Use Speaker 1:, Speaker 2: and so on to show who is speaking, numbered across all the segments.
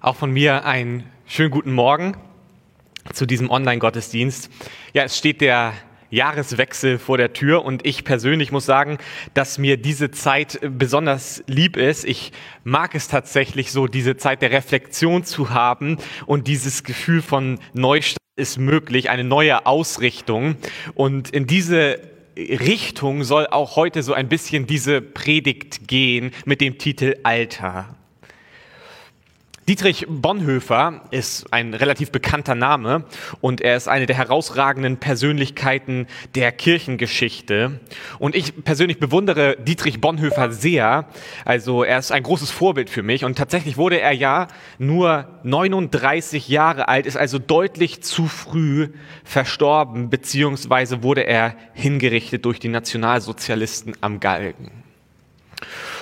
Speaker 1: Auch von mir einen schönen guten Morgen zu diesem Online-Gottesdienst. Ja, es steht der Jahreswechsel vor der Tür und ich persönlich muss sagen, dass mir diese Zeit besonders lieb ist. Ich mag es tatsächlich so, diese Zeit der Reflexion zu haben und dieses Gefühl von Neustart ist möglich, eine neue Ausrichtung. Und in diese Richtung soll auch heute so ein bisschen diese Predigt gehen mit dem Titel Alter. Dietrich Bonhoeffer ist ein relativ bekannter Name und er ist eine der herausragenden Persönlichkeiten der Kirchengeschichte. Und ich persönlich bewundere Dietrich Bonhoeffer sehr. Also er ist ein großes Vorbild für mich und tatsächlich wurde er ja nur 39 Jahre alt, ist also deutlich zu früh verstorben, beziehungsweise wurde er hingerichtet durch die Nationalsozialisten am Galgen.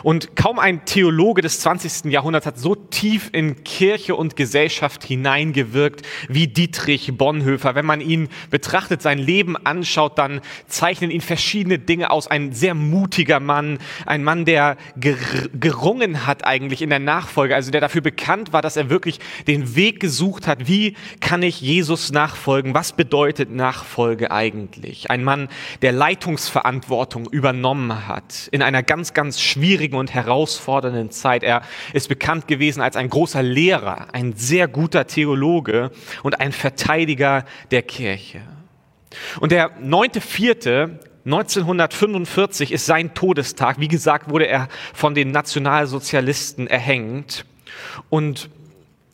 Speaker 1: Und kaum ein Theologe des 20. Jahrhunderts hat so tief in Kirche und Gesellschaft hineingewirkt wie Dietrich Bonhoeffer. Wenn man ihn betrachtet, sein Leben anschaut, dann zeichnen ihn verschiedene Dinge aus. Ein sehr mutiger Mann, ein Mann, der gerungen hat eigentlich in der Nachfolge, also der dafür bekannt war, dass er wirklich den Weg gesucht hat. Wie kann ich Jesus nachfolgen? Was bedeutet Nachfolge eigentlich? Ein Mann, der Leitungsverantwortung übernommen hat in einer ganz, ganz schwierigen und herausfordernden Zeit. Er ist bekannt gewesen als ein großer Lehrer, ein sehr guter Theologe und ein Verteidiger der Kirche. Und der 9.4.1945 ist sein Todestag. Wie gesagt, wurde er von den Nationalsozialisten erhängt. Und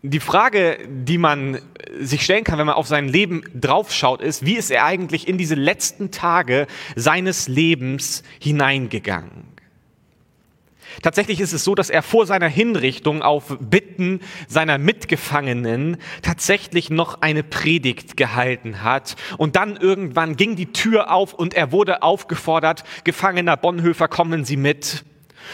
Speaker 1: die Frage, die man sich stellen kann, wenn man auf sein Leben draufschaut, ist, wie ist er eigentlich in diese letzten Tage seines Lebens hineingegangen? Tatsächlich ist es so, dass er vor seiner Hinrichtung auf Bitten seiner Mitgefangenen tatsächlich noch eine Predigt gehalten hat. Und dann irgendwann ging die Tür auf und er wurde aufgefordert, Gefangener Bonhoeffer, kommen Sie mit.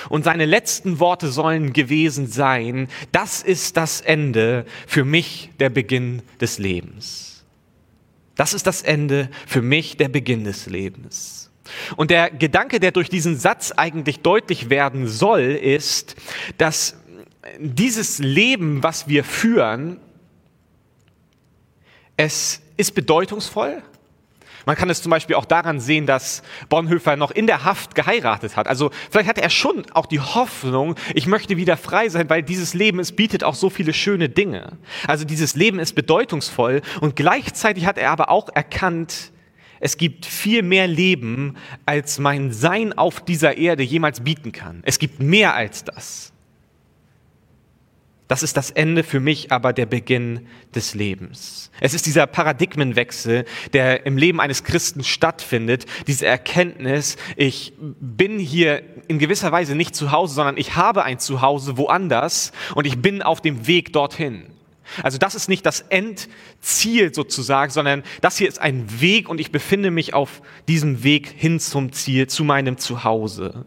Speaker 1: Und seine letzten Worte sollen gewesen sein, das ist das Ende, für mich der Beginn des Lebens. Das ist das Ende, für mich der Beginn des Lebens. Und der Gedanke, der durch diesen Satz eigentlich deutlich werden soll, ist, dass dieses Leben, was wir führen, es ist bedeutungsvoll. Man kann es zum Beispiel auch daran sehen, dass Bonhoeffer noch in der Haft geheiratet hat. Also vielleicht hatte er schon auch die Hoffnung, ich möchte wieder frei sein, weil dieses Leben, es bietet auch so viele schöne Dinge. Also dieses Leben ist bedeutungsvoll und gleichzeitig hat er aber auch erkannt, es gibt viel mehr Leben, als mein Sein auf dieser Erde jemals bieten kann. Es gibt mehr als das. Das ist das Ende für mich, aber der Beginn des Lebens. Es ist dieser Paradigmenwechsel, der im Leben eines Christen stattfindet, diese Erkenntnis, ich bin hier in gewisser Weise nicht zu Hause, sondern ich habe ein Zuhause woanders und ich bin auf dem Weg dorthin. Also das ist nicht das Endziel sozusagen, sondern das hier ist ein Weg und ich befinde mich auf diesem Weg hin zum Ziel, zu meinem Zuhause.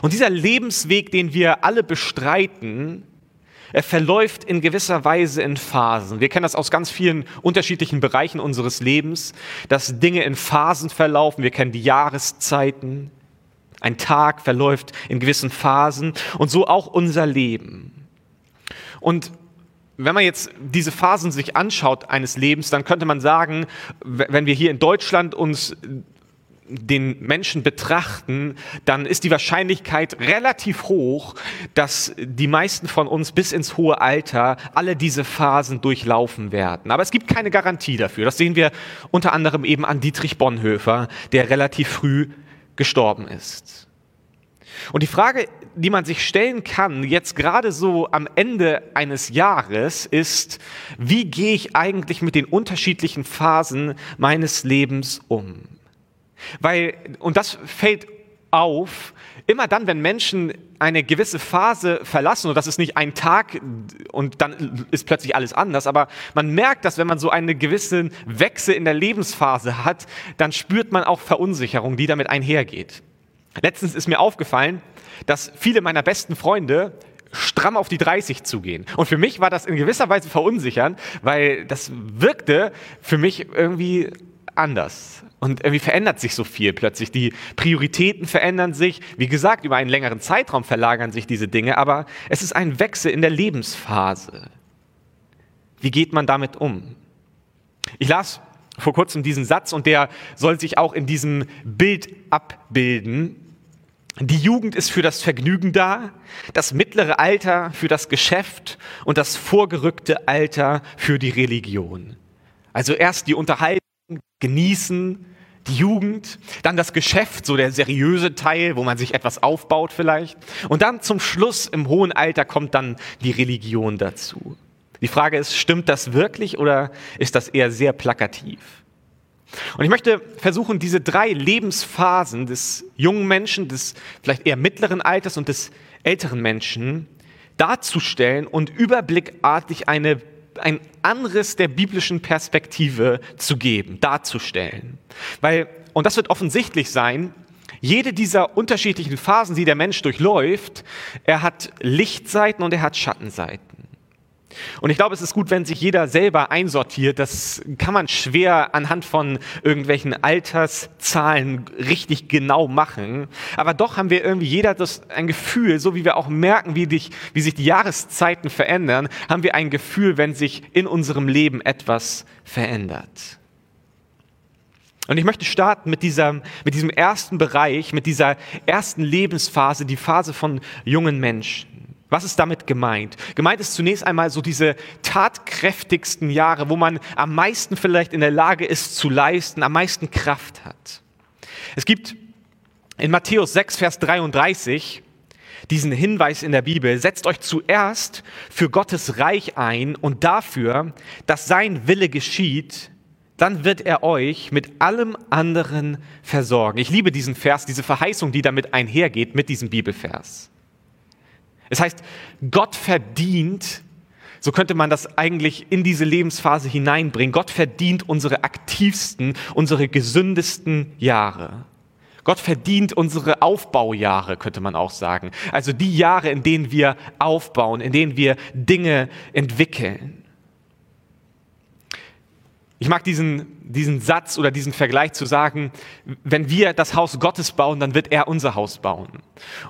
Speaker 1: Und dieser Lebensweg, den wir alle bestreiten, er verläuft in gewisser Weise in Phasen. Wir kennen das aus ganz vielen unterschiedlichen Bereichen unseres Lebens, dass Dinge in Phasen verlaufen. Wir kennen die Jahreszeiten. Ein Tag verläuft in gewissen Phasen und so auch unser Leben. Und wenn man jetzt diese Phasen sich anschaut eines Lebens, dann könnte man sagen, wenn wir hier in Deutschland uns den Menschen betrachten, dann ist die Wahrscheinlichkeit relativ hoch, dass die meisten von uns bis ins hohe Alter alle diese Phasen durchlaufen werden. Aber es gibt keine Garantie dafür. Das sehen wir unter anderem eben an Dietrich Bonhoeffer, der relativ früh gestorben ist. Und die Frage, die man sich stellen kann, jetzt gerade so am Ende eines Jahres, ist, wie gehe ich eigentlich mit den unterschiedlichen Phasen meines Lebens um? Weil, und das fällt auf, immer dann, wenn Menschen eine gewisse Phase verlassen, und das ist nicht ein Tag und dann ist plötzlich alles anders, aber man merkt, dass wenn man so einen gewissen Wechsel in der Lebensphase hat, dann spürt man auch Verunsicherung, die damit einhergeht. Letztens ist mir aufgefallen, dass viele meiner besten Freunde stramm auf die 30 zugehen. Und für mich war das in gewisser Weise verunsichernd, weil das wirkte für mich irgendwie anders. Und irgendwie verändert sich so viel plötzlich. Die Prioritäten verändern sich. Wie gesagt, über einen längeren Zeitraum verlagern sich diese Dinge, aber es ist ein Wechsel in der Lebensphase. Wie geht man damit um? Ich las vor kurzem diesen Satz und der soll sich auch in diesem Bild abbilden. Die Jugend ist für das Vergnügen da, das mittlere Alter für das Geschäft und das vorgerückte Alter für die Religion. Also erst die Unterhaltung, genießen, die Jugend, dann das Geschäft, so der seriöse Teil, wo man sich etwas aufbaut vielleicht. Und dann zum Schluss im hohen Alter kommt dann die Religion dazu. Die Frage ist, stimmt das wirklich oder ist das eher sehr plakativ? Und ich möchte versuchen, diese drei Lebensphasen des jungen Menschen, des vielleicht eher mittleren Alters und des älteren Menschen darzustellen und überblickartig eine, ein Anriss der biblischen Perspektive zu geben, darzustellen. Weil, und das wird offensichtlich sein, jede dieser unterschiedlichen Phasen, die der Mensch durchläuft, er hat Lichtseiten und er hat Schattenseiten. Und ich glaube, es ist gut, wenn sich jeder selber einsortiert. Das kann man schwer anhand von irgendwelchen Alterszahlen richtig genau machen. Aber doch haben wir irgendwie jeder das, ein Gefühl, so wie wir auch merken, wie, dich, wie sich die Jahreszeiten verändern, haben wir ein Gefühl, wenn sich in unserem Leben etwas verändert. Und ich möchte starten mit, dieser, mit diesem ersten Bereich, mit dieser ersten Lebensphase, die Phase von jungen Menschen. Was ist damit gemeint? Gemeint ist zunächst einmal so diese tatkräftigsten Jahre, wo man am meisten vielleicht in der Lage ist zu leisten, am meisten Kraft hat. Es gibt in Matthäus 6, Vers 33 diesen Hinweis in der Bibel, setzt euch zuerst für Gottes Reich ein und dafür, dass sein Wille geschieht, dann wird er euch mit allem anderen versorgen. Ich liebe diesen Vers, diese Verheißung, die damit einhergeht mit diesem Bibelvers. Es heißt, Gott verdient, so könnte man das eigentlich in diese Lebensphase hineinbringen, Gott verdient unsere aktivsten, unsere gesündesten Jahre. Gott verdient unsere Aufbaujahre, könnte man auch sagen. Also die Jahre, in denen wir aufbauen, in denen wir Dinge entwickeln. Ich mag diesen, diesen Satz oder diesen Vergleich zu sagen, wenn wir das Haus Gottes bauen, dann wird er unser Haus bauen.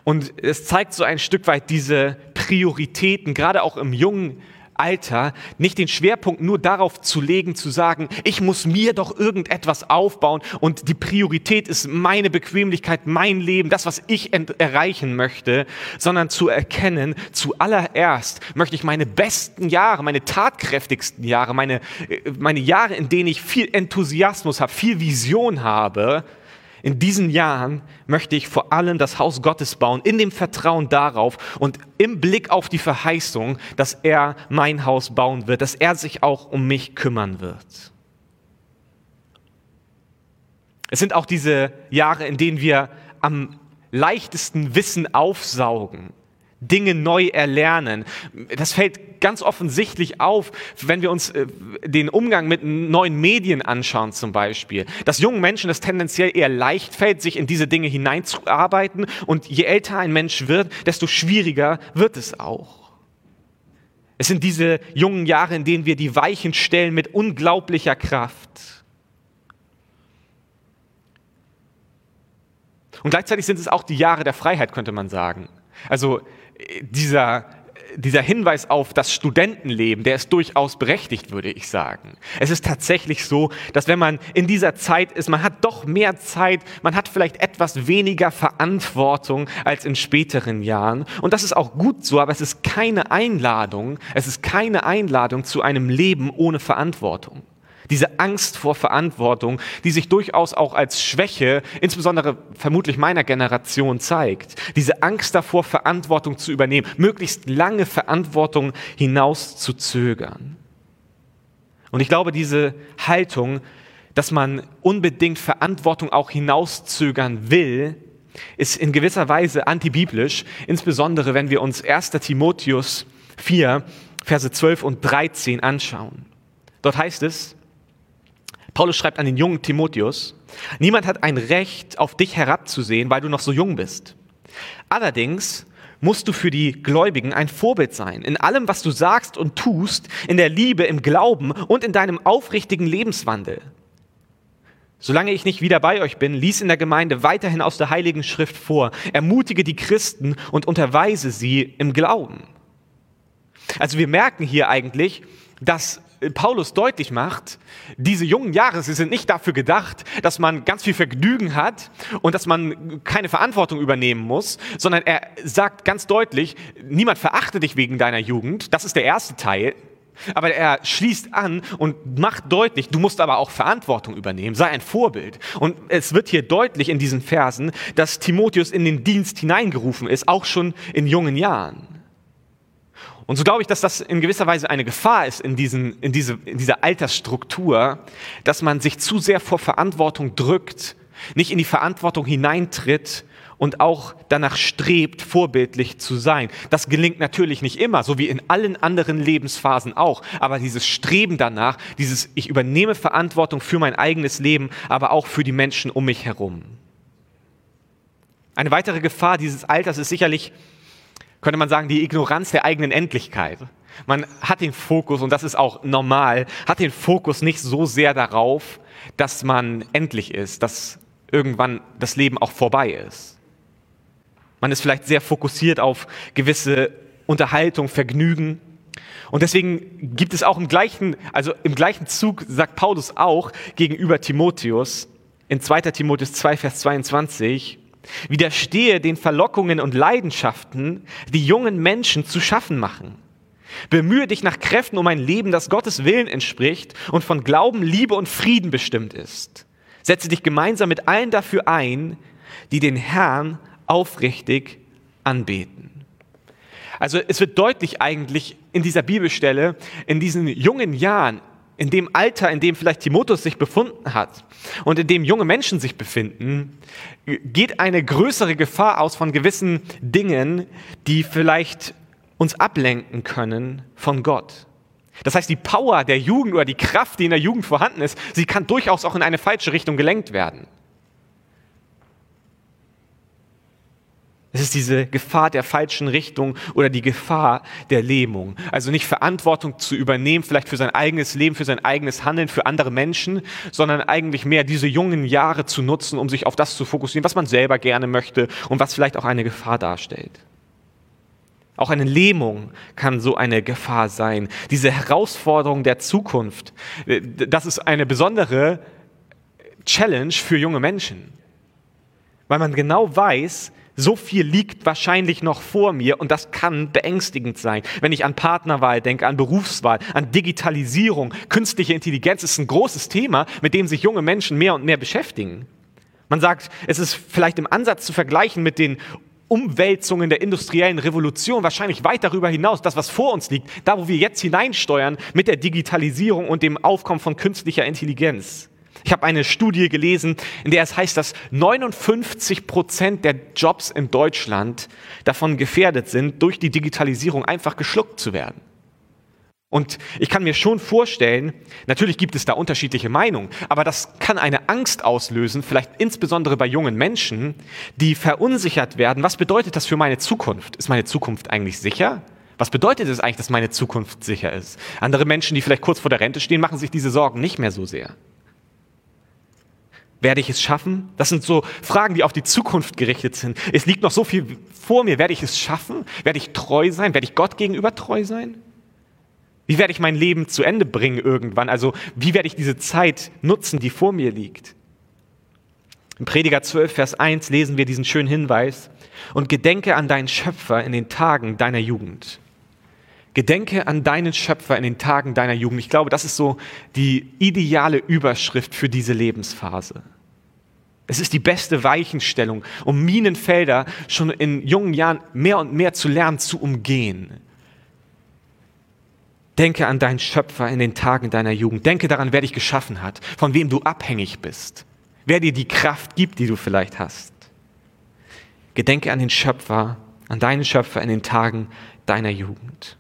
Speaker 1: Und es zeigt so ein Stück weit diese Prioritäten, gerade auch im jungen Alter nicht den Schwerpunkt nur darauf zu legen, zu sagen, ich muss mir doch irgendetwas aufbauen und die Priorität ist meine Bequemlichkeit, mein Leben, das, was ich erreichen möchte, sondern zu erkennen, zuallererst möchte ich meine besten Jahre, meine tatkräftigsten Jahre, meine, äh, meine Jahre, in denen ich viel Enthusiasmus habe, viel Vision habe, in diesen Jahren möchte ich vor allem das Haus Gottes bauen, in dem Vertrauen darauf und im Blick auf die Verheißung, dass er mein Haus bauen wird, dass er sich auch um mich kümmern wird. Es sind auch diese Jahre, in denen wir am leichtesten Wissen aufsaugen Dinge neu erlernen. Das fällt ganz offensichtlich auf, wenn wir uns äh, den Umgang mit neuen Medien anschauen zum Beispiel. Dass jungen Menschen es tendenziell eher leicht fällt, sich in diese Dinge hineinzuarbeiten und je älter ein Mensch wird, desto schwieriger wird es auch. Es sind diese jungen Jahre, in denen wir die Weichen stellen mit unglaublicher Kraft. Und gleichzeitig sind es auch die Jahre der Freiheit, könnte man sagen. Also dieser, dieser Hinweis auf das Studentenleben, der ist durchaus berechtigt, würde ich sagen. Es ist tatsächlich so, dass wenn man in dieser Zeit ist, man hat doch mehr Zeit, man hat vielleicht etwas weniger Verantwortung als in späteren Jahren. Und das ist auch gut so, aber es ist keine Einladung, es ist keine Einladung zu einem Leben ohne Verantwortung. Diese Angst vor Verantwortung, die sich durchaus auch als Schwäche, insbesondere vermutlich meiner Generation, zeigt. Diese Angst davor, Verantwortung zu übernehmen, möglichst lange Verantwortung hinaus zu zögern. Und ich glaube, diese Haltung, dass man unbedingt Verantwortung auch hinauszögern will, ist in gewisser Weise antibiblisch, insbesondere wenn wir uns 1. Timotheus 4, Verse 12 und 13 anschauen. Dort heißt es, Paulus schreibt an den jungen Timotheus, niemand hat ein Recht, auf dich herabzusehen, weil du noch so jung bist. Allerdings musst du für die Gläubigen ein Vorbild sein, in allem, was du sagst und tust, in der Liebe, im Glauben und in deinem aufrichtigen Lebenswandel. Solange ich nicht wieder bei euch bin, lies in der Gemeinde weiterhin aus der Heiligen Schrift vor, ermutige die Christen und unterweise sie im Glauben. Also wir merken hier eigentlich, dass Paulus deutlich macht, diese jungen Jahre, sie sind nicht dafür gedacht, dass man ganz viel Vergnügen hat und dass man keine Verantwortung übernehmen muss, sondern er sagt ganz deutlich, niemand verachte dich wegen deiner Jugend. Das ist der erste Teil. Aber er schließt an und macht deutlich, du musst aber auch Verantwortung übernehmen, sei ein Vorbild. Und es wird hier deutlich in diesen Versen, dass Timotheus in den Dienst hineingerufen ist, auch schon in jungen Jahren. Und so glaube ich, dass das in gewisser Weise eine Gefahr ist in, diesen, in, diese, in dieser Altersstruktur, dass man sich zu sehr vor Verantwortung drückt, nicht in die Verantwortung hineintritt und auch danach strebt, vorbildlich zu sein. Das gelingt natürlich nicht immer, so wie in allen anderen Lebensphasen auch. Aber dieses Streben danach, dieses Ich übernehme Verantwortung für mein eigenes Leben, aber auch für die Menschen um mich herum. Eine weitere Gefahr dieses Alters ist sicherlich, könnte man sagen, die Ignoranz der eigenen Endlichkeit. Man hat den Fokus, und das ist auch normal, hat den Fokus nicht so sehr darauf, dass man endlich ist, dass irgendwann das Leben auch vorbei ist. Man ist vielleicht sehr fokussiert auf gewisse Unterhaltung, Vergnügen. Und deswegen gibt es auch im gleichen, also im gleichen Zug sagt Paulus auch gegenüber Timotheus in 2. Timotheus 2, Vers 22, Widerstehe den Verlockungen und Leidenschaften, die jungen Menschen zu schaffen machen. Bemühe dich nach Kräften um ein Leben, das Gottes Willen entspricht und von Glauben, Liebe und Frieden bestimmt ist. Setze dich gemeinsam mit allen dafür ein, die den Herrn aufrichtig anbeten. Also es wird deutlich eigentlich in dieser Bibelstelle, in diesen jungen Jahren, in dem Alter, in dem vielleicht Timotheus sich befunden hat und in dem junge Menschen sich befinden, geht eine größere Gefahr aus von gewissen Dingen, die vielleicht uns ablenken können von Gott. Das heißt, die Power der Jugend oder die Kraft, die in der Jugend vorhanden ist, sie kann durchaus auch in eine falsche Richtung gelenkt werden. Es ist diese Gefahr der falschen Richtung oder die Gefahr der Lähmung. Also nicht Verantwortung zu übernehmen, vielleicht für sein eigenes Leben, für sein eigenes Handeln, für andere Menschen, sondern eigentlich mehr diese jungen Jahre zu nutzen, um sich auf das zu fokussieren, was man selber gerne möchte und was vielleicht auch eine Gefahr darstellt. Auch eine Lähmung kann so eine Gefahr sein. Diese Herausforderung der Zukunft, äh, das ist eine besondere Challenge für junge Menschen, weil man genau weiß, so viel liegt wahrscheinlich noch vor mir und das kann beängstigend sein. Wenn ich an Partnerwahl denke, an Berufswahl, an Digitalisierung, künstliche Intelligenz ist ein großes Thema, mit dem sich junge Menschen mehr und mehr beschäftigen. Man sagt, es ist vielleicht im Ansatz zu vergleichen mit den Umwälzungen der industriellen Revolution, wahrscheinlich weit darüber hinaus, das, was vor uns liegt, da, wo wir jetzt hineinsteuern mit der Digitalisierung und dem Aufkommen von künstlicher Intelligenz. Ich habe eine Studie gelesen, in der es heißt, dass 59 Prozent der Jobs in Deutschland davon gefährdet sind, durch die Digitalisierung einfach geschluckt zu werden. Und ich kann mir schon vorstellen, natürlich gibt es da unterschiedliche Meinungen, aber das kann eine Angst auslösen, vielleicht insbesondere bei jungen Menschen, die verunsichert werden. Was bedeutet das für meine Zukunft? Ist meine Zukunft eigentlich sicher? Was bedeutet es eigentlich, dass meine Zukunft sicher ist? Andere Menschen, die vielleicht kurz vor der Rente stehen, machen sich diese Sorgen nicht mehr so sehr. Werde ich es schaffen? Das sind so Fragen, die auf die Zukunft gerichtet sind. Es liegt noch so viel vor mir. Werde ich es schaffen? Werde ich treu sein? Werde ich Gott gegenüber treu sein? Wie werde ich mein Leben zu Ende bringen irgendwann? Also wie werde ich diese Zeit nutzen, die vor mir liegt? Im Prediger 12, Vers 1 lesen wir diesen schönen Hinweis. Und gedenke an deinen Schöpfer in den Tagen deiner Jugend. Gedenke an deinen Schöpfer in den Tagen deiner Jugend. Ich glaube, das ist so die ideale Überschrift für diese Lebensphase. Es ist die beste Weichenstellung, um Minenfelder schon in jungen Jahren mehr und mehr zu lernen, zu umgehen. Denke an deinen Schöpfer in den Tagen deiner Jugend. Denke daran, wer dich geschaffen hat, von wem du abhängig bist, wer dir die Kraft gibt, die du vielleicht hast. Gedenke an den Schöpfer, an deinen Schöpfer in den Tagen deiner Jugend.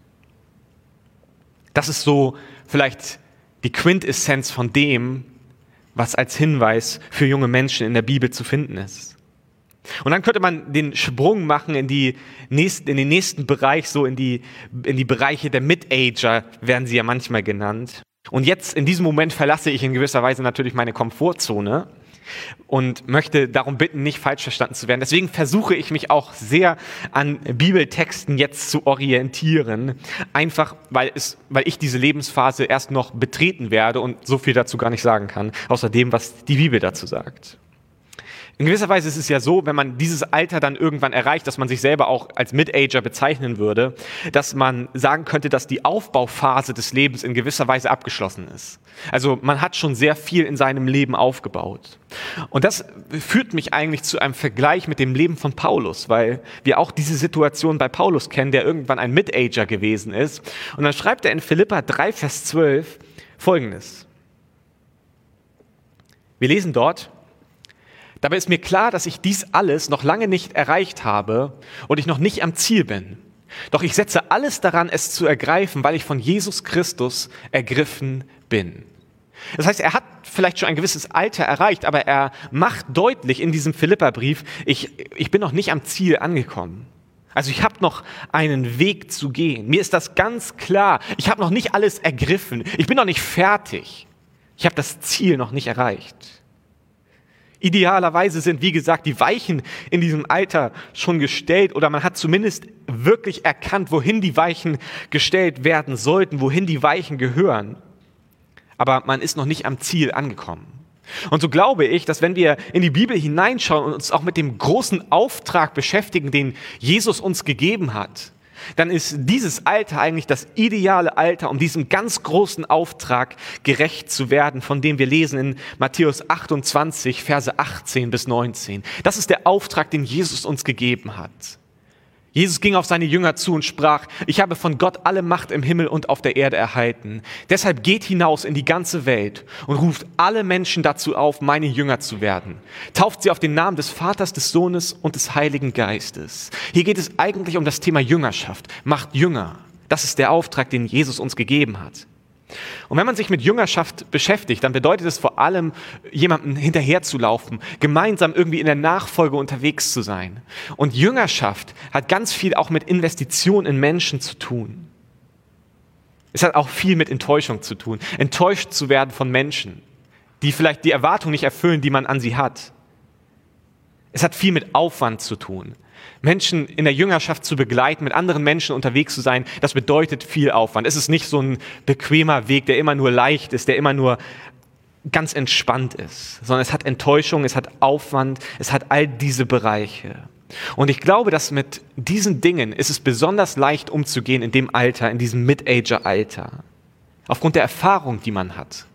Speaker 1: Das ist so vielleicht die Quintessenz von dem, was als Hinweis für junge Menschen in der Bibel zu finden ist. Und dann könnte man den Sprung machen in, die nächsten, in den nächsten Bereich, so in die, in die Bereiche der Mid-Ager, werden sie ja manchmal genannt. Und jetzt, in diesem Moment, verlasse ich in gewisser Weise natürlich meine Komfortzone, und möchte darum bitten, nicht falsch verstanden zu werden. Deswegen versuche ich mich auch sehr an Bibeltexten jetzt zu orientieren, einfach weil, es, weil ich diese Lebensphase erst noch betreten werde und so viel dazu gar nicht sagen kann, außer dem, was die Bibel dazu sagt. In gewisser Weise ist es ja so, wenn man dieses Alter dann irgendwann erreicht, dass man sich selber auch als Mid-Ager bezeichnen würde, dass man sagen könnte, dass die Aufbauphase des Lebens in gewisser Weise abgeschlossen ist. Also man hat schon sehr viel in seinem Leben aufgebaut. Und das führt mich eigentlich zu einem Vergleich mit dem Leben von Paulus, weil wir auch diese Situation bei Paulus kennen, der irgendwann ein Mid-Ager gewesen ist. Und dann schreibt er in Philippa 3, Vers 12 Folgendes. Wir lesen dort, Dabei ist mir klar, dass ich dies alles noch lange nicht erreicht habe und ich noch nicht am Ziel bin. Doch ich setze alles daran, es zu ergreifen, weil ich von Jesus Christus ergriffen bin. Das heißt, er hat vielleicht schon ein gewisses Alter erreicht, aber er macht deutlich in diesem Philipperbrief, ich, ich bin noch nicht am Ziel angekommen. Also ich habe noch einen Weg zu gehen. Mir ist das ganz klar. Ich habe noch nicht alles ergriffen. Ich bin noch nicht fertig. Ich habe das Ziel noch nicht erreicht. Idealerweise sind, wie gesagt, die Weichen in diesem Alter schon gestellt oder man hat zumindest wirklich erkannt, wohin die Weichen gestellt werden sollten, wohin die Weichen gehören. Aber man ist noch nicht am Ziel angekommen. Und so glaube ich, dass wenn wir in die Bibel hineinschauen und uns auch mit dem großen Auftrag beschäftigen, den Jesus uns gegeben hat, dann ist dieses Alter eigentlich das ideale Alter, um diesem ganz großen Auftrag gerecht zu werden, von dem wir lesen in Matthäus 28, Verse 18 bis 19. Das ist der Auftrag, den Jesus uns gegeben hat. Jesus ging auf seine Jünger zu und sprach, ich habe von Gott alle Macht im Himmel und auf der Erde erhalten. Deshalb geht hinaus in die ganze Welt und ruft alle Menschen dazu auf, meine Jünger zu werden. Tauft sie auf den Namen des Vaters, des Sohnes und des Heiligen Geistes. Hier geht es eigentlich um das Thema Jüngerschaft. Macht Jünger. Das ist der Auftrag, den Jesus uns gegeben hat. Und wenn man sich mit Jüngerschaft beschäftigt, dann bedeutet es vor allem, jemandem hinterherzulaufen, gemeinsam irgendwie in der Nachfolge unterwegs zu sein. Und Jüngerschaft hat ganz viel auch mit Investition in Menschen zu tun. Es hat auch viel mit Enttäuschung zu tun. Enttäuscht zu werden von Menschen, die vielleicht die Erwartung nicht erfüllen, die man an sie hat. Es hat viel mit Aufwand zu tun. Menschen in der Jüngerschaft zu begleiten, mit anderen Menschen unterwegs zu sein, das bedeutet viel Aufwand. Es ist nicht so ein bequemer Weg, der immer nur leicht ist, der immer nur ganz entspannt ist, sondern es hat Enttäuschung, es hat Aufwand, es hat all diese Bereiche. Und ich glaube, dass mit diesen Dingen ist es besonders leicht umzugehen in dem Alter, in diesem Mid-Ager-Alter. Aufgrund der Erfahrung, die man hat.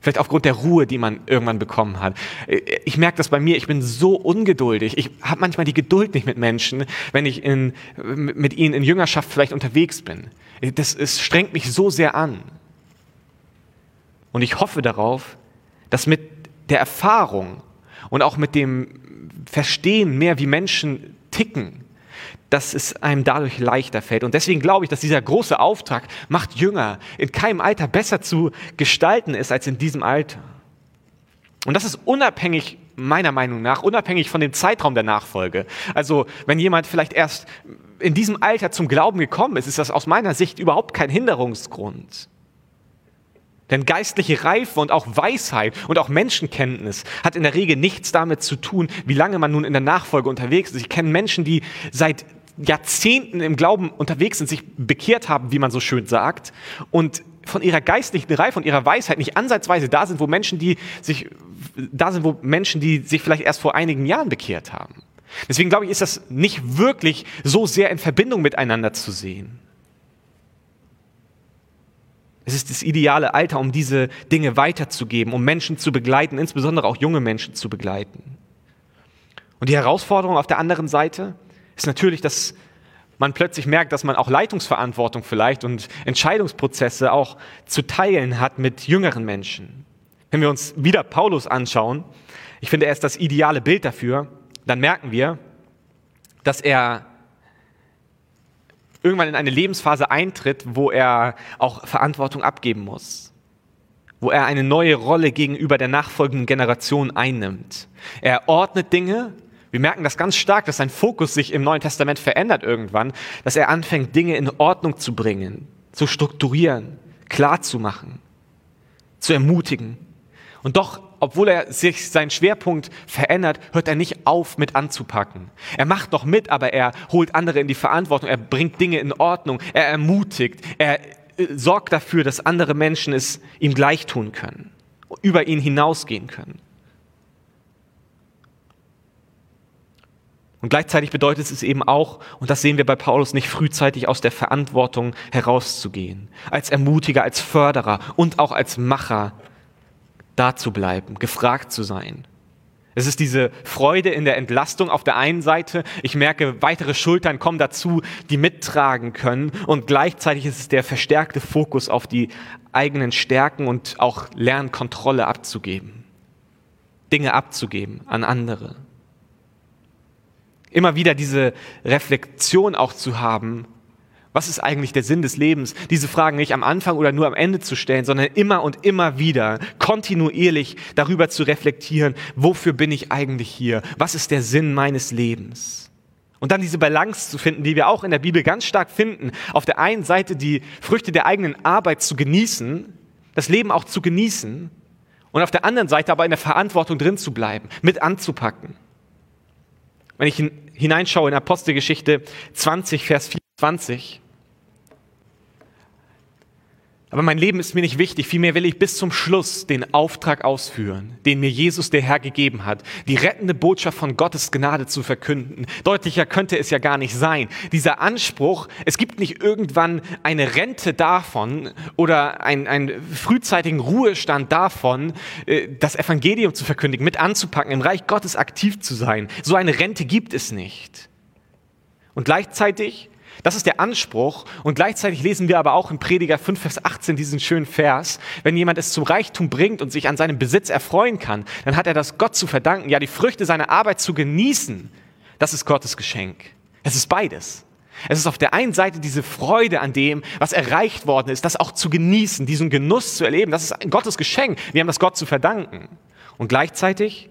Speaker 1: Vielleicht aufgrund der Ruhe, die man irgendwann bekommen hat. Ich merke das bei mir, ich bin so ungeduldig. Ich habe manchmal die Geduld nicht mit Menschen, wenn ich in, mit ihnen in Jüngerschaft vielleicht unterwegs bin. Das, es strengt mich so sehr an. Und ich hoffe darauf, dass mit der Erfahrung und auch mit dem Verstehen mehr, wie Menschen ticken, dass es einem dadurch leichter fällt. Und deswegen glaube ich, dass dieser große Auftrag, macht Jünger, in keinem Alter besser zu gestalten ist als in diesem Alter. Und das ist unabhängig, meiner Meinung nach, unabhängig von dem Zeitraum der Nachfolge. Also wenn jemand vielleicht erst in diesem Alter zum Glauben gekommen ist, ist das aus meiner Sicht überhaupt kein Hinderungsgrund. Denn geistliche Reife und auch Weisheit und auch Menschenkenntnis hat in der Regel nichts damit zu tun, wie lange man nun in der Nachfolge unterwegs ist. Ich kenne Menschen, die seit Jahrzehnten im Glauben unterwegs sind, sich bekehrt haben, wie man so schön sagt, und von ihrer geistlichen Reife und ihrer Weisheit nicht ansatzweise da sind, wo Menschen, die sich, da sind, wo Menschen, die sich vielleicht erst vor einigen Jahren bekehrt haben. Deswegen glaube ich, ist das nicht wirklich so sehr in Verbindung miteinander zu sehen. Es ist das ideale Alter, um diese Dinge weiterzugeben, um Menschen zu begleiten, insbesondere auch junge Menschen zu begleiten. Und die Herausforderung auf der anderen Seite, ist natürlich, dass man plötzlich merkt, dass man auch Leitungsverantwortung vielleicht und Entscheidungsprozesse auch zu teilen hat mit jüngeren Menschen. Wenn wir uns wieder Paulus anschauen, ich finde, er ist das ideale Bild dafür, dann merken wir, dass er irgendwann in eine Lebensphase eintritt, wo er auch Verantwortung abgeben muss, wo er eine neue Rolle gegenüber der nachfolgenden Generation einnimmt. Er ordnet Dinge, wir merken das ganz stark, dass sein Fokus sich im Neuen Testament verändert irgendwann, dass er anfängt, Dinge in Ordnung zu bringen, zu strukturieren, klar zu machen, zu ermutigen. Und doch obwohl er sich seinen Schwerpunkt verändert, hört er nicht auf mit anzupacken. Er macht noch mit, aber er holt andere in die Verantwortung, er bringt Dinge in Ordnung, er ermutigt, er äh, sorgt dafür, dass andere Menschen es ihm gleich tun können, über ihn hinausgehen können. Und gleichzeitig bedeutet es eben auch, und das sehen wir bei Paulus, nicht frühzeitig aus der Verantwortung herauszugehen, als Ermutiger, als Förderer und auch als Macher da zu bleiben, gefragt zu sein. Es ist diese Freude in der Entlastung auf der einen Seite. Ich merke, weitere Schultern kommen dazu, die mittragen können. Und gleichzeitig ist es der verstärkte Fokus auf die eigenen Stärken und auch Lernkontrolle abzugeben. Dinge abzugeben an andere. Immer wieder diese Reflexion auch zu haben, was ist eigentlich der Sinn des Lebens? Diese Fragen nicht am Anfang oder nur am Ende zu stellen, sondern immer und immer wieder kontinuierlich darüber zu reflektieren, wofür bin ich eigentlich hier? Was ist der Sinn meines Lebens? Und dann diese Balance zu finden, die wir auch in der Bibel ganz stark finden. Auf der einen Seite die Früchte der eigenen Arbeit zu genießen, das Leben auch zu genießen und auf der anderen Seite aber in der Verantwortung drin zu bleiben, mit anzupacken. Wenn ich hineinschaue in Apostelgeschichte 20, Vers 24, aber mein Leben ist mir nicht wichtig, vielmehr will ich bis zum Schluss den Auftrag ausführen, den mir Jesus der Herr gegeben hat, die rettende Botschaft von Gottes Gnade zu verkünden. Deutlicher könnte es ja gar nicht sein. Dieser Anspruch, es gibt nicht irgendwann eine Rente davon oder einen frühzeitigen Ruhestand davon, äh, das Evangelium zu verkündigen, mit anzupacken, im Reich Gottes aktiv zu sein. So eine Rente gibt es nicht. Und gleichzeitig das ist der Anspruch. Und gleichzeitig lesen wir aber auch in Prediger 5, Vers 18 diesen schönen Vers. Wenn jemand es zum Reichtum bringt und sich an seinem Besitz erfreuen kann, dann hat er das Gott zu verdanken. Ja, die Früchte seiner Arbeit zu genießen, das ist Gottes Geschenk. Es ist beides. Es ist auf der einen Seite diese Freude an dem, was erreicht worden ist, das auch zu genießen, diesen Genuss zu erleben. Das ist Gottes Geschenk. Wir haben das Gott zu verdanken. Und gleichzeitig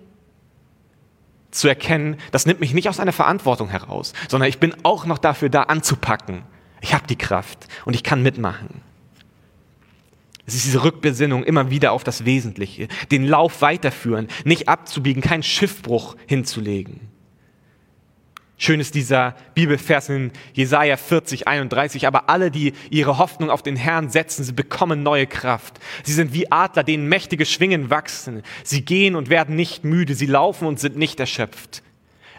Speaker 1: zu erkennen, das nimmt mich nicht aus einer Verantwortung heraus, sondern ich bin auch noch dafür da anzupacken. Ich habe die Kraft und ich kann mitmachen. Es ist diese Rückbesinnung immer wieder auf das Wesentliche, den Lauf weiterführen, nicht abzubiegen, keinen Schiffbruch hinzulegen. Schön ist dieser Bibelvers in Jesaja 40, 31. Aber alle, die ihre Hoffnung auf den Herrn setzen, sie bekommen neue Kraft. Sie sind wie Adler, denen mächtige Schwingen wachsen. Sie gehen und werden nicht müde. Sie laufen und sind nicht erschöpft.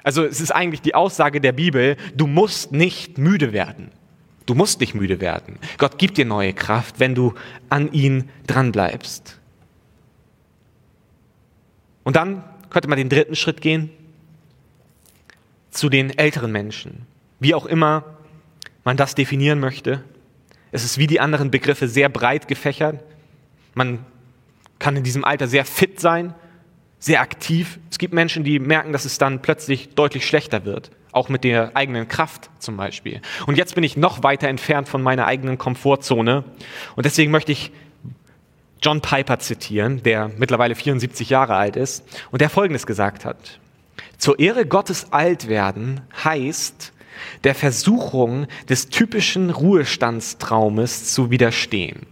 Speaker 1: Also es ist eigentlich die Aussage der Bibel, du musst nicht müde werden. Du musst nicht müde werden. Gott gibt dir neue Kraft, wenn du an ihn dranbleibst. Und dann könnte man den dritten Schritt gehen zu den älteren Menschen. Wie auch immer man das definieren möchte. Es ist wie die anderen Begriffe sehr breit gefächert. Man kann in diesem Alter sehr fit sein, sehr aktiv. Es gibt Menschen, die merken, dass es dann plötzlich deutlich schlechter wird, auch mit der eigenen Kraft zum Beispiel. Und jetzt bin ich noch weiter entfernt von meiner eigenen Komfortzone. Und deswegen möchte ich John Piper zitieren, der mittlerweile 74 Jahre alt ist und der Folgendes gesagt hat. Zur Ehre Gottes alt werden heißt, der Versuchung des typischen Ruhestandstraumes zu widerstehen.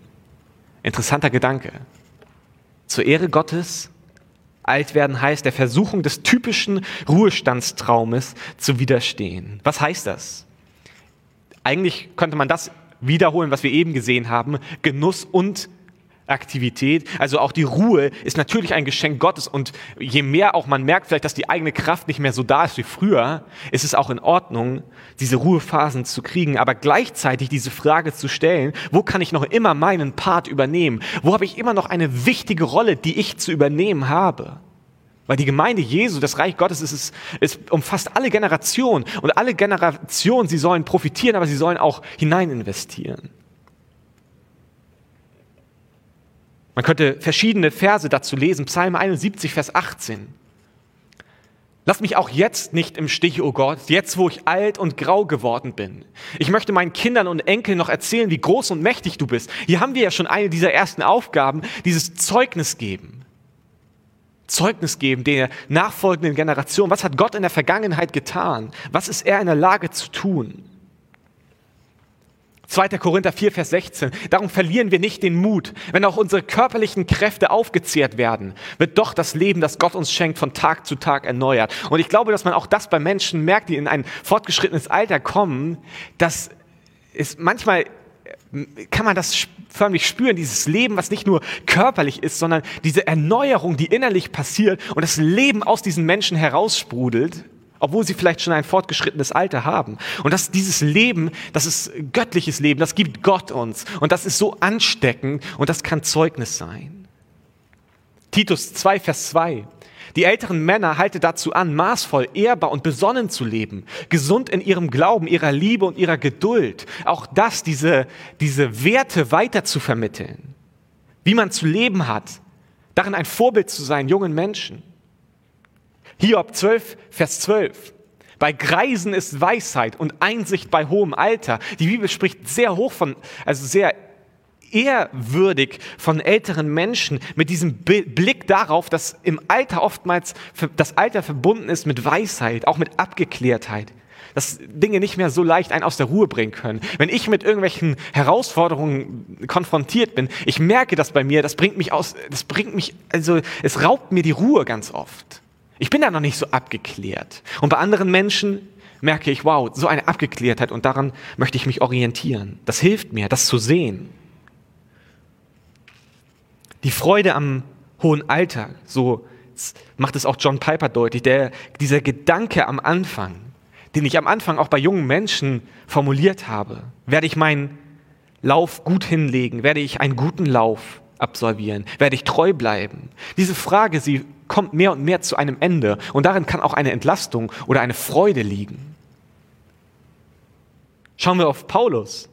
Speaker 1: Interessanter Gedanke. Zur Ehre Gottes alt werden heißt, der Versuchung des typischen Ruhestandstraumes zu widerstehen. Was heißt das? Eigentlich könnte man das wiederholen, was wir eben gesehen haben. Genuss und Aktivität. Also auch die Ruhe ist natürlich ein Geschenk Gottes und je mehr auch man merkt vielleicht, dass die eigene Kraft nicht mehr so da ist wie früher, ist es auch in Ordnung, diese Ruhephasen zu kriegen, aber gleichzeitig diese Frage zu stellen, wo kann ich noch immer meinen Part übernehmen? Wo habe ich immer noch eine wichtige Rolle, die ich zu übernehmen habe? Weil die Gemeinde Jesu, das Reich Gottes, ist, ist, ist umfasst alle Generationen und alle Generationen, sie sollen profitieren, aber sie sollen auch hinein investieren. Man könnte verschiedene Verse dazu lesen. Psalm 71, Vers 18. Lass mich auch jetzt nicht im Stich, o oh Gott, jetzt wo ich alt und grau geworden bin. Ich möchte meinen Kindern und Enkeln noch erzählen, wie groß und mächtig du bist. Hier haben wir ja schon eine dieser ersten Aufgaben, dieses Zeugnis geben. Zeugnis geben der nachfolgenden Generation. Was hat Gott in der Vergangenheit getan? Was ist er in der Lage zu tun? 2. Korinther 4, Vers 16. Darum verlieren wir nicht den Mut. Wenn auch unsere körperlichen Kräfte aufgezehrt werden, wird doch das Leben, das Gott uns schenkt, von Tag zu Tag erneuert. Und ich glaube, dass man auch das bei Menschen merkt, die in ein fortgeschrittenes Alter kommen, dass es manchmal kann man das förmlich spüren, dieses Leben, was nicht nur körperlich ist, sondern diese Erneuerung, die innerlich passiert und das Leben aus diesen Menschen heraussprudelt obwohl sie vielleicht schon ein fortgeschrittenes Alter haben. Und dass dieses Leben, das ist göttliches Leben, das gibt Gott uns. Und das ist so ansteckend und das kann Zeugnis sein. Titus 2, Vers 2. Die älteren Männer halte dazu an, maßvoll, ehrbar und besonnen zu leben, gesund in ihrem Glauben, ihrer Liebe und ihrer Geduld. Auch das, diese, diese Werte weiter zu vermitteln. Wie man zu leben hat, darin ein Vorbild zu sein, jungen Menschen. Hiob 12, Vers 12. Bei Greisen ist Weisheit und Einsicht bei hohem Alter. Die Bibel spricht sehr hoch von, also sehr ehrwürdig von älteren Menschen mit diesem Blick darauf, dass im Alter oftmals das Alter verbunden ist mit Weisheit, auch mit Abgeklärtheit. Dass Dinge nicht mehr so leicht einen aus der Ruhe bringen können. Wenn ich mit irgendwelchen Herausforderungen konfrontiert bin, ich merke das bei mir, das bringt mich aus, das bringt mich, also es raubt mir die Ruhe ganz oft. Ich bin da noch nicht so abgeklärt. Und bei anderen Menschen merke ich, wow, so eine Abgeklärtheit und daran möchte ich mich orientieren. Das hilft mir, das zu sehen. Die Freude am hohen Alter, so macht es auch John Piper deutlich, der, dieser Gedanke am Anfang, den ich am Anfang auch bei jungen Menschen formuliert habe, werde ich meinen Lauf gut hinlegen, werde ich einen guten Lauf absolvieren, werde ich treu bleiben. Diese Frage, sie kommt mehr und mehr zu einem Ende. Und darin kann auch eine Entlastung oder eine Freude liegen. Schauen wir auf Paulus,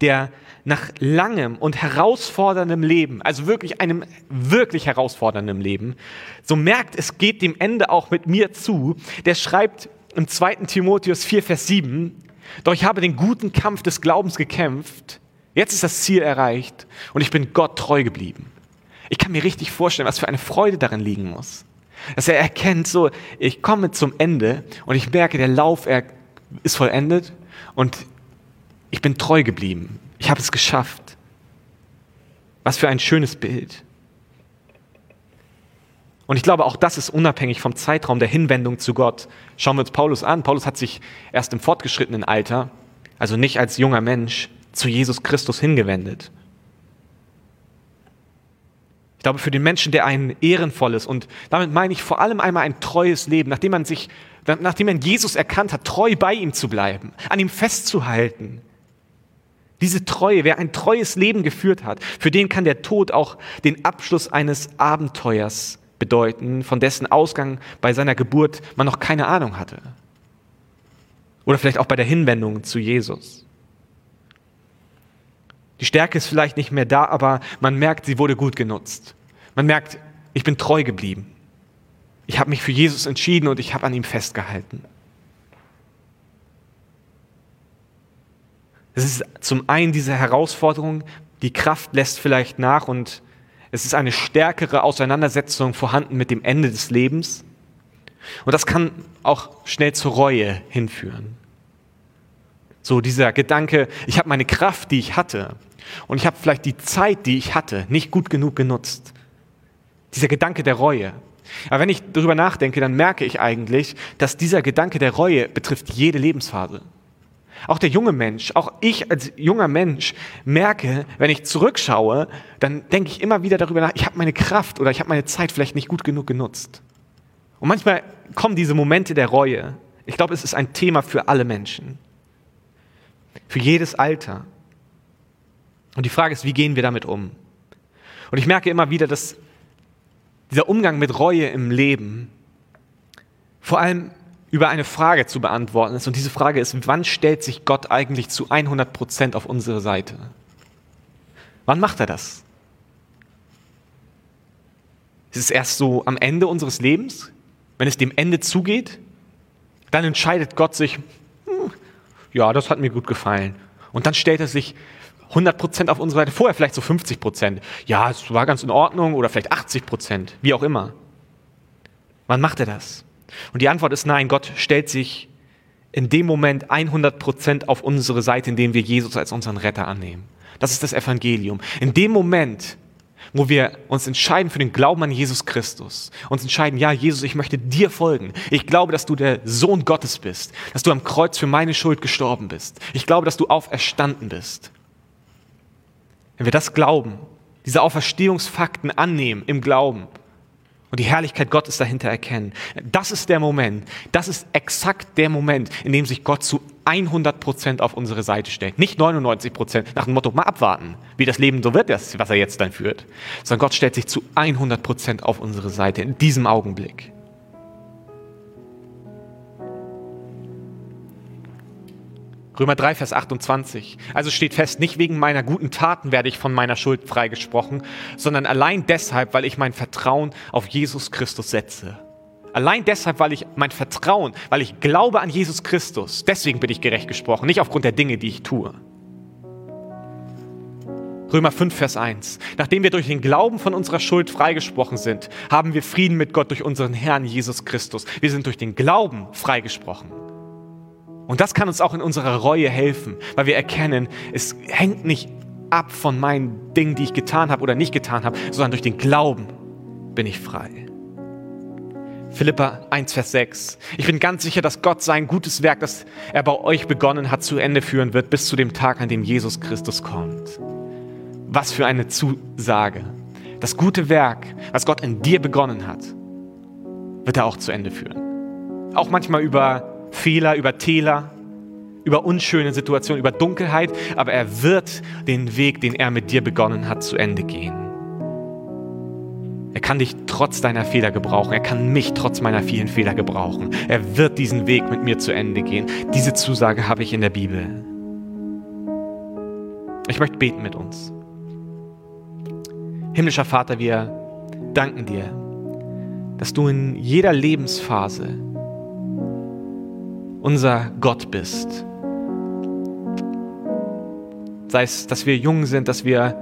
Speaker 1: der nach langem und herausforderndem Leben, also wirklich einem wirklich herausfordernden Leben, so merkt, es geht dem Ende auch mit mir zu. Der schreibt im 2. Timotheus 4, Vers 7, doch ich habe den guten Kampf des Glaubens gekämpft, jetzt ist das Ziel erreicht und ich bin Gott treu geblieben. Ich kann mir richtig vorstellen, was für eine Freude darin liegen muss. Dass er erkennt, so, ich komme zum Ende und ich merke, der Lauf ist vollendet und ich bin treu geblieben. Ich habe es geschafft. Was für ein schönes Bild. Und ich glaube, auch das ist unabhängig vom Zeitraum der Hinwendung zu Gott. Schauen wir uns Paulus an. Paulus hat sich erst im fortgeschrittenen Alter, also nicht als junger Mensch, zu Jesus Christus hingewendet. Ich glaube, für den Menschen, der ein ehrenvolles und damit meine ich vor allem einmal ein treues Leben, nachdem man sich, nachdem man Jesus erkannt hat, treu bei ihm zu bleiben, an ihm festzuhalten. Diese Treue, wer ein treues Leben geführt hat, für den kann der Tod auch den Abschluss eines Abenteuers bedeuten, von dessen Ausgang bei seiner Geburt man noch keine Ahnung hatte. Oder vielleicht auch bei der Hinwendung zu Jesus. Die Stärke ist vielleicht nicht mehr da, aber man merkt, sie wurde gut genutzt. Man merkt, ich bin treu geblieben. Ich habe mich für Jesus entschieden und ich habe an ihm festgehalten. Es ist zum einen diese Herausforderung, die Kraft lässt vielleicht nach und es ist eine stärkere Auseinandersetzung vorhanden mit dem Ende des Lebens. Und das kann auch schnell zur Reue hinführen. So dieser Gedanke, ich habe meine Kraft, die ich hatte, und ich habe vielleicht die Zeit, die ich hatte, nicht gut genug genutzt. Dieser Gedanke der Reue. Aber wenn ich darüber nachdenke, dann merke ich eigentlich, dass dieser Gedanke der Reue betrifft jede Lebensphase. Auch der junge Mensch, auch ich als junger Mensch merke, wenn ich zurückschaue, dann denke ich immer wieder darüber nach, ich habe meine Kraft oder ich habe meine Zeit vielleicht nicht gut genug genutzt. Und manchmal kommen diese Momente der Reue. Ich glaube, es ist ein Thema für alle Menschen. Für jedes Alter. Und die Frage ist, wie gehen wir damit um? Und ich merke immer wieder, dass dieser Umgang mit Reue im Leben vor allem über eine Frage zu beantworten ist. Und diese Frage ist, wann stellt sich Gott eigentlich zu 100 Prozent auf unsere Seite? Wann macht er das? Ist es erst so am Ende unseres Lebens, wenn es dem Ende zugeht? Dann entscheidet Gott sich, hm, ja, das hat mir gut gefallen. Und dann stellt er sich 100% auf unserer Seite, vorher vielleicht so 50% Ja, es war ganz in Ordnung oder vielleicht 80% wie auch immer. Wann macht er das? Und die Antwort ist nein, Gott stellt sich in dem Moment 100% auf unsere Seite, indem wir Jesus als unseren Retter annehmen. Das ist das Evangelium. In dem Moment, wo wir uns entscheiden für den Glauben an Jesus Christus, uns entscheiden, ja, Jesus, ich möchte dir folgen. Ich glaube, dass du der Sohn Gottes bist, dass du am Kreuz für meine Schuld gestorben bist. Ich glaube, dass du auferstanden bist. Wenn wir das glauben, diese Auferstehungsfakten annehmen im Glauben, und die Herrlichkeit Gottes dahinter erkennen. Das ist der Moment, das ist exakt der Moment, in dem sich Gott zu 100 Prozent auf unsere Seite stellt. Nicht 99 Prozent nach dem Motto, mal abwarten, wie das Leben so wird, was er jetzt dann führt, sondern Gott stellt sich zu 100 Prozent auf unsere Seite in diesem Augenblick. Römer 3, Vers 28. Also steht fest, nicht wegen meiner guten Taten werde ich von meiner Schuld freigesprochen, sondern allein deshalb, weil ich mein Vertrauen auf Jesus Christus setze. Allein deshalb, weil ich mein Vertrauen, weil ich glaube an Jesus Christus, deswegen bin ich gerecht gesprochen, nicht aufgrund der Dinge, die ich tue. Römer 5, Vers 1. Nachdem wir durch den Glauben von unserer Schuld freigesprochen sind, haben wir Frieden mit Gott durch unseren Herrn Jesus Christus. Wir sind durch den Glauben freigesprochen. Und das kann uns auch in unserer Reue helfen, weil wir erkennen, es hängt nicht ab von meinen Dingen, die ich getan habe oder nicht getan habe, sondern durch den Glauben bin ich frei. Philippa 1, Vers 6. Ich bin ganz sicher, dass Gott sein gutes Werk, das er bei euch begonnen hat, zu Ende führen wird, bis zu dem Tag, an dem Jesus Christus kommt. Was für eine Zusage. Das gute Werk, was Gott in dir begonnen hat, wird er auch zu Ende führen. Auch manchmal über Fehler, über Täler, über unschöne Situationen, über Dunkelheit, aber er wird den Weg, den er mit dir begonnen hat, zu Ende gehen. Er kann dich trotz deiner Fehler gebrauchen. Er kann mich trotz meiner vielen Fehler gebrauchen. Er wird diesen Weg mit mir zu Ende gehen. Diese Zusage habe ich in der Bibel. Ich möchte beten mit uns. Himmlischer Vater, wir danken dir, dass du in jeder Lebensphase unser Gott bist. Sei es, dass wir jung sind, dass wir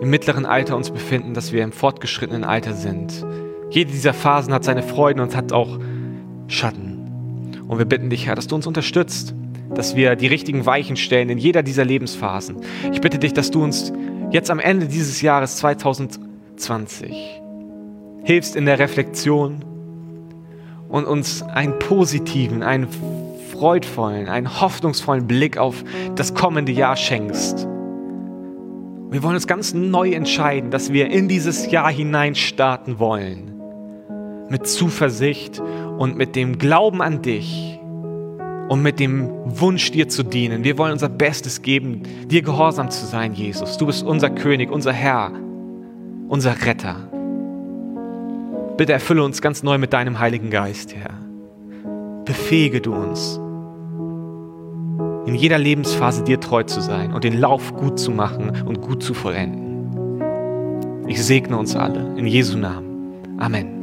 Speaker 1: im mittleren Alter uns befinden, dass wir im fortgeschrittenen Alter sind. Jede dieser Phasen hat seine Freuden und hat auch Schatten. Und wir bitten dich, Herr, dass du uns unterstützt, dass wir die richtigen Weichen stellen in jeder dieser Lebensphasen. Ich bitte dich, dass du uns jetzt am Ende dieses Jahres 2020 hilfst in der Reflexion, und uns einen positiven, einen freudvollen, einen hoffnungsvollen Blick auf das kommende Jahr schenkst. Wir wollen uns ganz neu entscheiden, dass wir in dieses Jahr hinein starten wollen. Mit Zuversicht und mit dem Glauben an dich und mit dem Wunsch, dir zu dienen. Wir wollen unser Bestes geben, dir gehorsam zu sein, Jesus. Du bist unser König, unser Herr, unser Retter. Bitte erfülle uns ganz neu mit deinem Heiligen Geist, Herr. Befähige du uns, in jeder Lebensphase dir treu zu sein und den Lauf gut zu machen und gut zu vollenden. Ich segne uns alle in Jesu Namen. Amen.